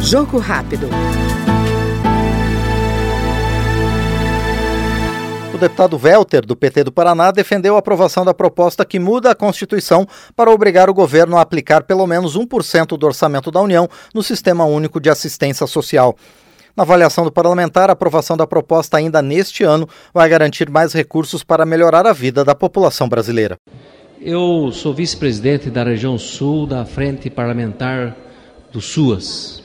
Jogo rápido. O deputado Welter, do PT do Paraná, defendeu a aprovação da proposta que muda a Constituição para obrigar o governo a aplicar pelo menos 1% do orçamento da União no Sistema Único de Assistência Social. Na avaliação do parlamentar, a aprovação da proposta ainda neste ano vai garantir mais recursos para melhorar a vida da população brasileira. Eu sou vice-presidente da região sul da Frente Parlamentar do SUAS.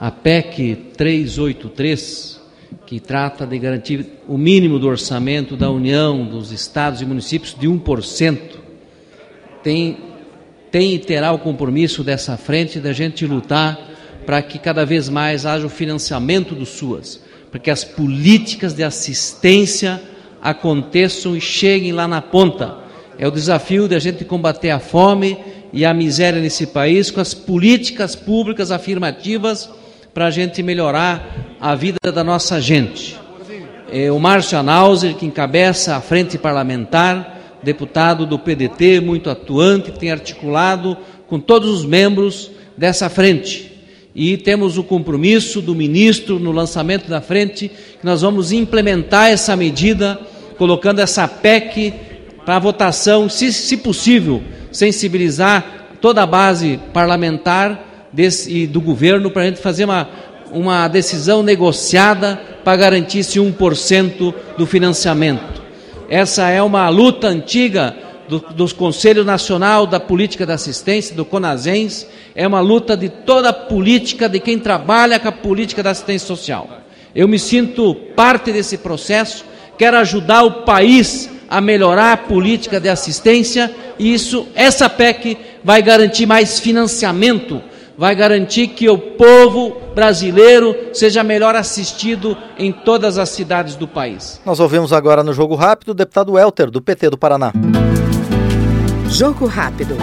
A PEC 383, que trata de garantir o mínimo do orçamento da União, dos estados e municípios de 1%, tem, tem e terá o compromisso dessa frente da gente lutar para que cada vez mais haja o financiamento do SUAS, para que as políticas de assistência aconteçam e cheguem lá na ponta. É o desafio de a gente combater a fome e a miséria nesse país com as políticas públicas afirmativas para a gente melhorar a vida da nossa gente. É o Márcio Anauser, que encabeça a frente parlamentar, deputado do PDT, muito atuante, tem articulado com todos os membros dessa frente e temos o compromisso do ministro no lançamento da frente que nós vamos implementar essa medida, colocando essa PEC para votação, se, se possível, sensibilizar toda a base parlamentar desse, e do governo para a gente fazer uma, uma decisão negociada para garantir esse 1% do financiamento. Essa é uma luta antiga do, do Conselho Nacional da Política da Assistência, do CONASENS, é uma luta de toda a política, de quem trabalha com a política da assistência social. Eu me sinto parte desse processo, quero ajudar o país a melhorar a política de assistência e isso, essa PEC vai garantir mais financiamento, vai garantir que o povo brasileiro seja melhor assistido em todas as cidades do país. Nós ouvimos agora no Jogo Rápido o deputado Welter, do PT do Paraná. Jogo rápido.